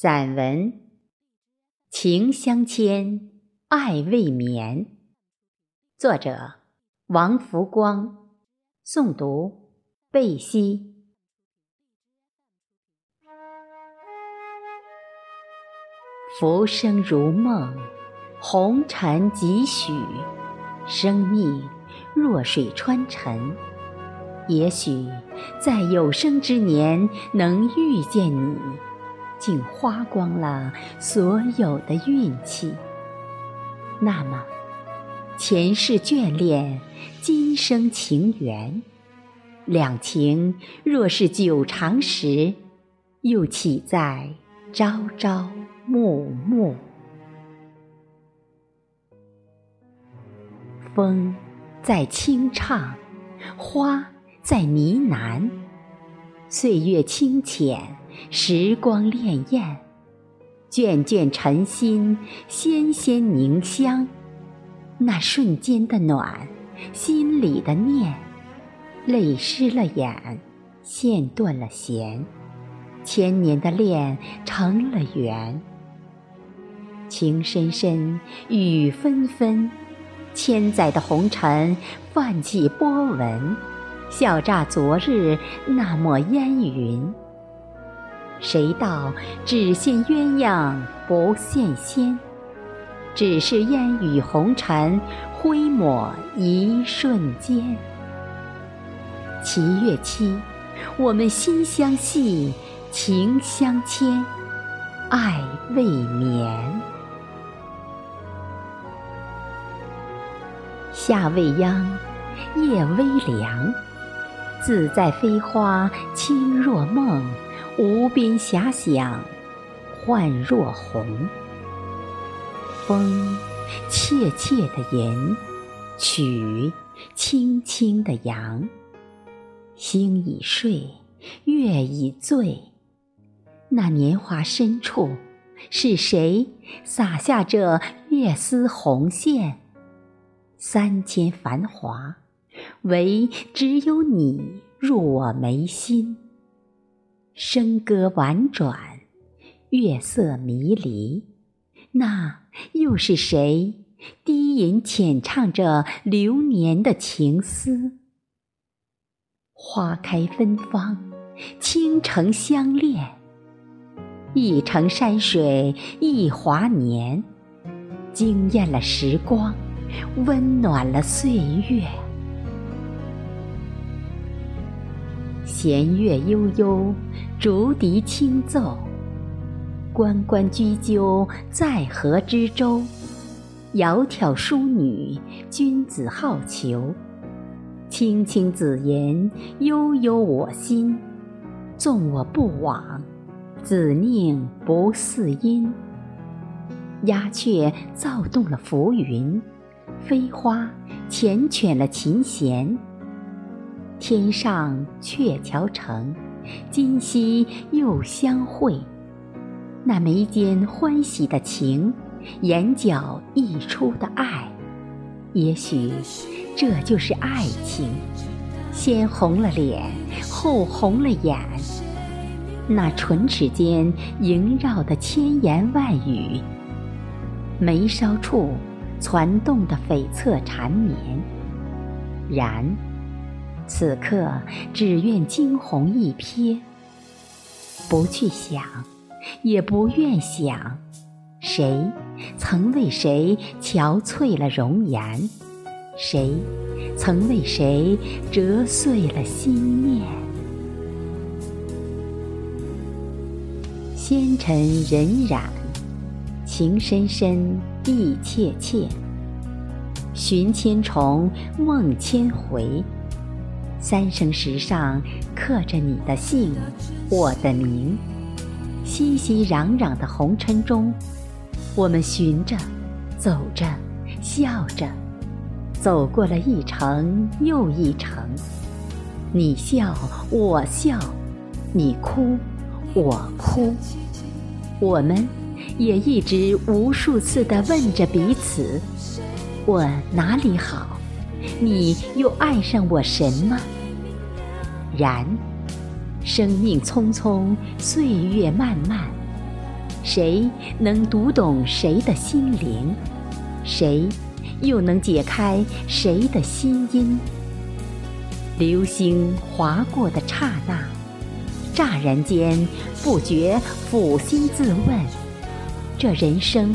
散文《情相牵，爱未眠》，作者王福光，诵读贝西。浮生如梦，红尘几许，生命弱水穿尘。也许在有生之年能遇见你。竟花光了所有的运气。那么，前世眷恋，今生情缘，两情若是久长时，又岂在朝朝暮暮？风在轻唱，花在呢喃，岁月清浅。时光潋滟，卷卷尘心，纤纤凝香。那瞬间的暖，心里的念，泪湿了眼，线断了弦，千年的恋成了缘。情深深，雨纷纷，千载的红尘泛起波纹，笑炸昨日那抹烟云。谁道只羡鸳鸯不羡仙？只是烟雨红尘，挥抹一瞬间。七月七，我们心相系，情相牵，爱未眠。夏未央，夜微凉，自在飞花，轻若梦。无边遐想，幻若虹。风切切的吟，曲轻轻的扬。星已睡，月已醉。那年华深处，是谁撒下这月丝红线？三千繁华，唯只有你入我眉心。笙歌婉转，月色迷离，那又是谁低吟浅唱着流年的情思？花开芬芳，倾城相恋，一程山水一华年，惊艳了时光，温暖了岁月。弦乐悠悠，竹笛轻奏。关关雎鸠，在河之洲。窈窕淑女，君子好逑。青青子衿，悠悠我心。纵我不往，子宁不嗣音？鸦雀躁动了浮云，飞花缱绻了琴弦。天上鹊桥成，今夕又相会。那眉间欢喜的情，眼角溢出的爱，也许这就是爱情。先红了脸，后红了眼。那唇齿间萦绕的千言万语，眉梢处攒动的悱恻缠绵。然。此刻只愿惊鸿一瞥，不去想，也不愿想，谁曾为谁憔悴了容颜？谁曾为谁折碎了心念？纤尘荏苒，情深深，意切切。寻千重，梦千回。三生石上刻着你的姓，我的名。熙熙攘攘的红尘中，我们寻着，走着，笑着，走过了一程又一程。你笑，我笑；你哭，我哭。我们也一直无数次地问着彼此：我哪里好？你又爱上我什么？然，生命匆匆，岁月漫漫，谁能读懂谁的心灵？谁又能解开谁的心音？流星划过的刹那，乍然间不觉抚心自问：这人生，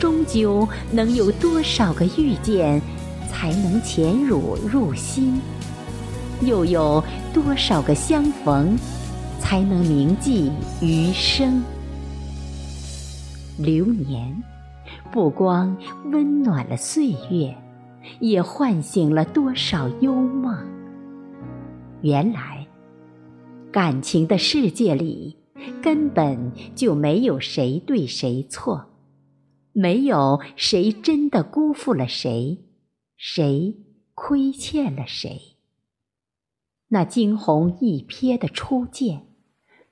终究能有多少个遇见，才能潜入入心？又有多少个相逢，才能铭记余生？流年，不光温暖了岁月，也唤醒了多少幽梦。原来，感情的世界里，根本就没有谁对谁错，没有谁真的辜负了谁，谁亏欠了谁。那惊鸿一瞥的初见，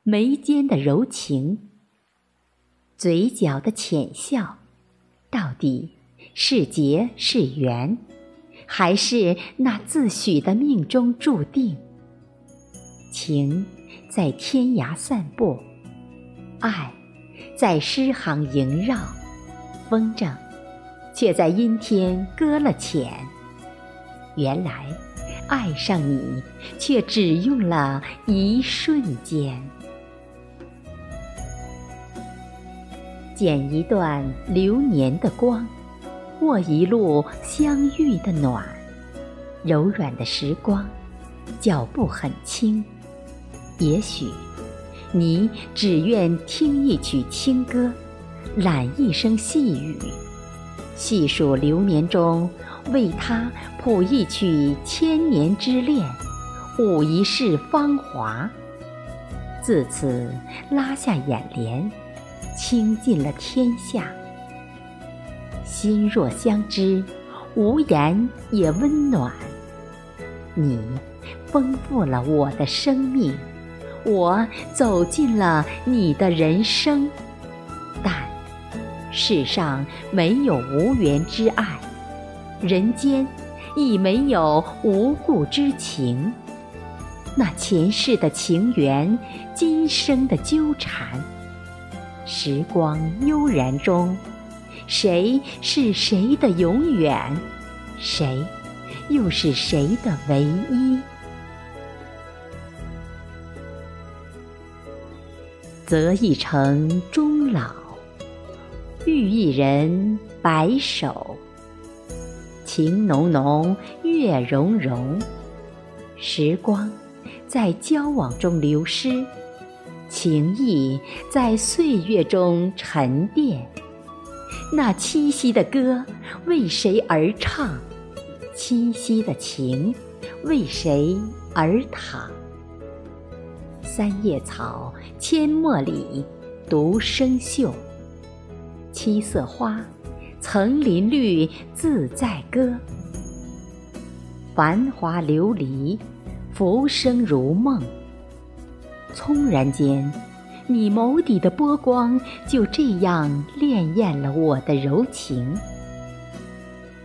眉间的柔情。嘴角的浅笑，到底是劫是缘，还是那自诩的命中注定？情在天涯散步，爱在诗行萦绕，风筝却在阴天搁了浅。原来爱上你，却只用了一瞬间。剪一段流年的光，握一路相遇的暖。柔软的时光，脚步很轻。也许，你只愿听一曲清歌，揽一声细雨，细数流年中为他谱一曲千年之恋，舞一世芳华。自此拉下眼帘。倾尽了天下，心若相知，无言也温暖。你丰富了我的生命，我走进了你的人生。世上没有无缘之爱，人间亦没有无故之情。那前世的情缘，今生的纠缠。时光悠然中，谁是谁的永远？谁又是谁的唯一？择一城终老，遇一人白首。情浓浓，月融融，时光在交往中流失。情意在岁月中沉淀，那七夕的歌为谁而唱？七夕的情为谁而淌？三叶草，阡陌里，独生秀。七色花，层林绿，自在歌。繁华流离，浮生如梦。匆然间，你眸底的波光就这样潋滟了我的柔情。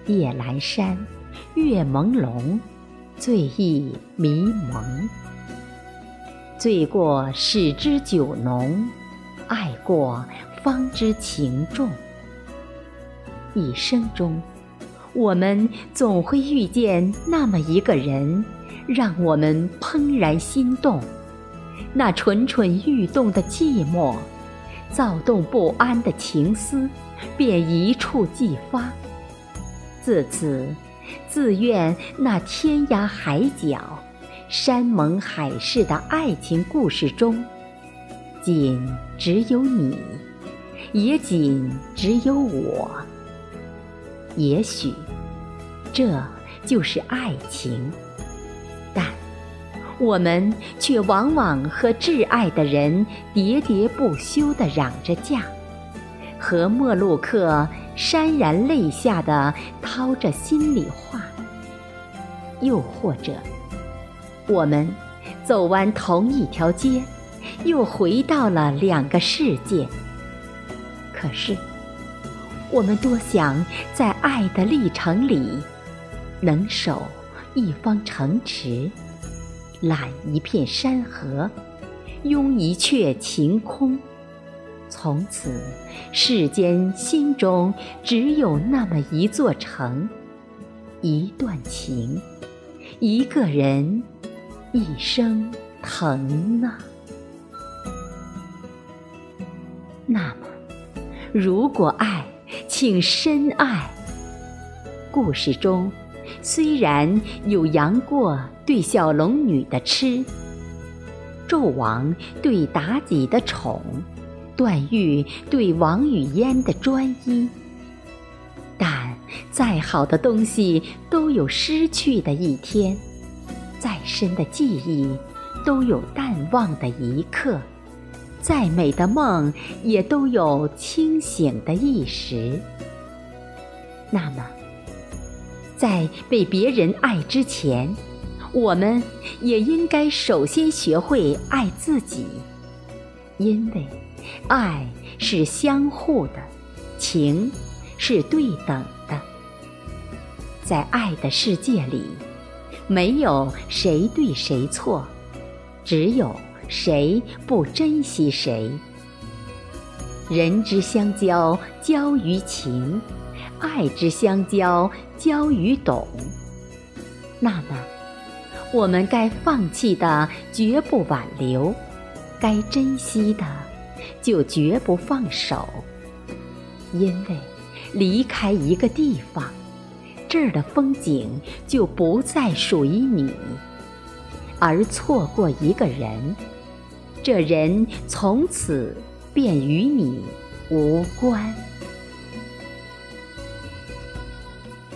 夜阑珊，月朦胧，醉意迷蒙。醉过始知酒浓，爱过方知情重。一生中，我们总会遇见那么一个人，让我们怦然心动。那蠢蠢欲动的寂寞，躁动不安的情思，便一触即发。自此，自愿那天涯海角、山盟海誓的爱情故事中，仅只有你，也仅只有我。也许，这就是爱情。但我们却往往和挚爱的人喋喋不休地嚷着架，和陌路客潸然泪下的掏着心里话。又或者，我们走完同一条街，又回到了两个世界。可是，我们多想在爱的历程里，能守一方城池。揽一片山河，拥一阙晴空，从此，世间心中只有那么一座城，一段情，一个人，一生疼啊。那么，如果爱，请深爱。故事中，虽然有杨过对小龙女的痴，纣王对妲己的宠，段誉对王语嫣的专一，但再好的东西都有失去的一天，再深的记忆都有淡忘的一刻。再美的梦，也都有清醒的一时。那么，在被别人爱之前，我们也应该首先学会爱自己，因为爱是相互的，情是对等的。在爱的世界里，没有谁对谁错，只有。谁不珍惜谁？人之相交，交于情；爱之相交，交于懂。那么，我们该放弃的绝不挽留，该珍惜的就绝不放手。因为离开一个地方，这儿的风景就不再属于你；而错过一个人。这人从此便与你无关。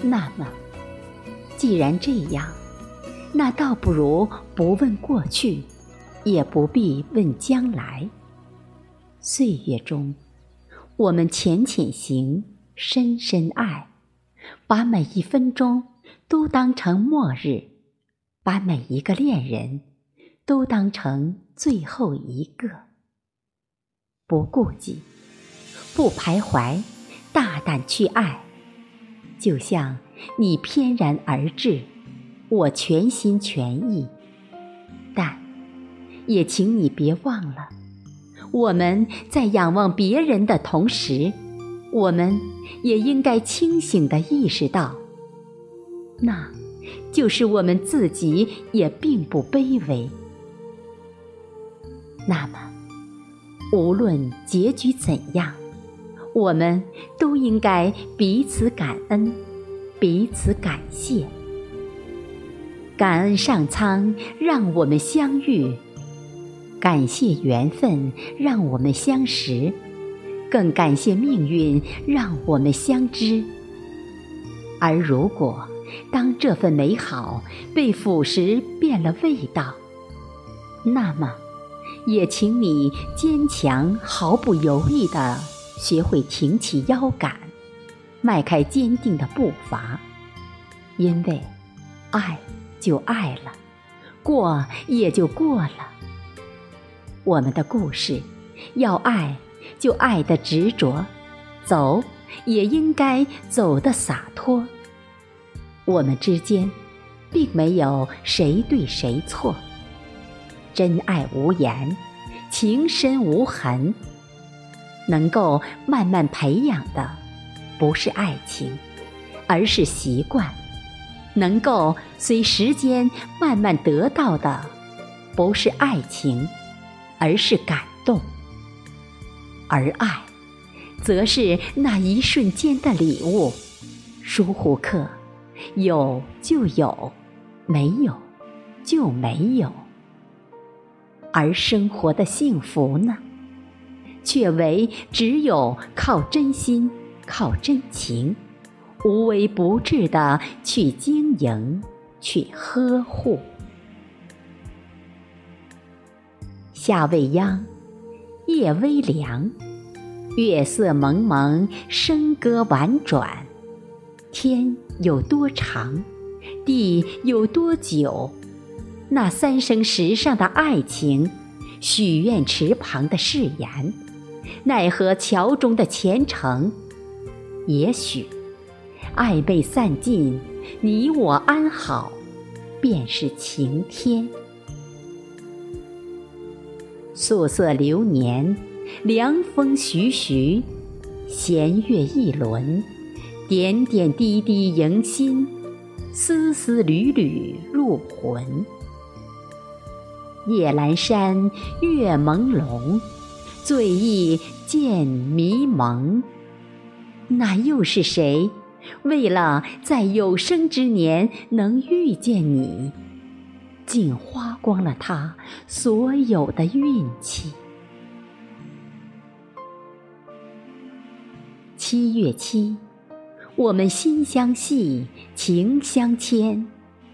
那么，既然这样，那倒不如不问过去，也不必问将来。岁月中，我们浅浅行，深深爱，把每一分钟都当成末日，把每一个恋人。都当成最后一个，不顾忌，不徘徊，大胆去爱。就像你翩然而至，我全心全意。但也请你别忘了，我们在仰望别人的同时，我们也应该清醒地意识到，那就是我们自己也并不卑微。那么，无论结局怎样，我们都应该彼此感恩，彼此感谢。感恩上苍让我们相遇，感谢缘分让我们相识，更感谢命运让我们相知。而如果当这份美好被腐蚀变了味道，那么。也请你坚强，毫不犹豫地学会挺起腰杆，迈开坚定的步伐，因为爱就爱了，过也就过了。我们的故事，要爱就爱的执着，走也应该走的洒脱。我们之间，并没有谁对谁错。真爱无言，情深无痕。能够慢慢培养的，不是爱情，而是习惯；能够随时间慢慢得到的，不是爱情，而是感动。而爱，则是那一瞬间的礼物。疏忽刻，有就有，没有就没有。而生活的幸福呢，却唯只有靠真心、靠真情，无微不至的去经营、去呵护。夏未央，夜微凉，月色蒙蒙，笙歌婉转。天有多长，地有多久？那三生石上的爱情，许愿池旁的誓言，奈何桥中的前程。也许，爱被散尽，你我安好，便是晴天。素色流年，凉风徐徐，弦乐一轮，点点滴滴迎心，丝丝缕缕入魂。夜阑珊，月朦胧，醉意渐迷蒙。那又是谁？为了在有生之年能遇见你，竟花光了他所有的运气。七月七，我们心相系，情相牵，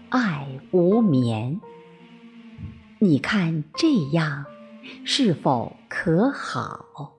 爱无眠。你看这样是否可好？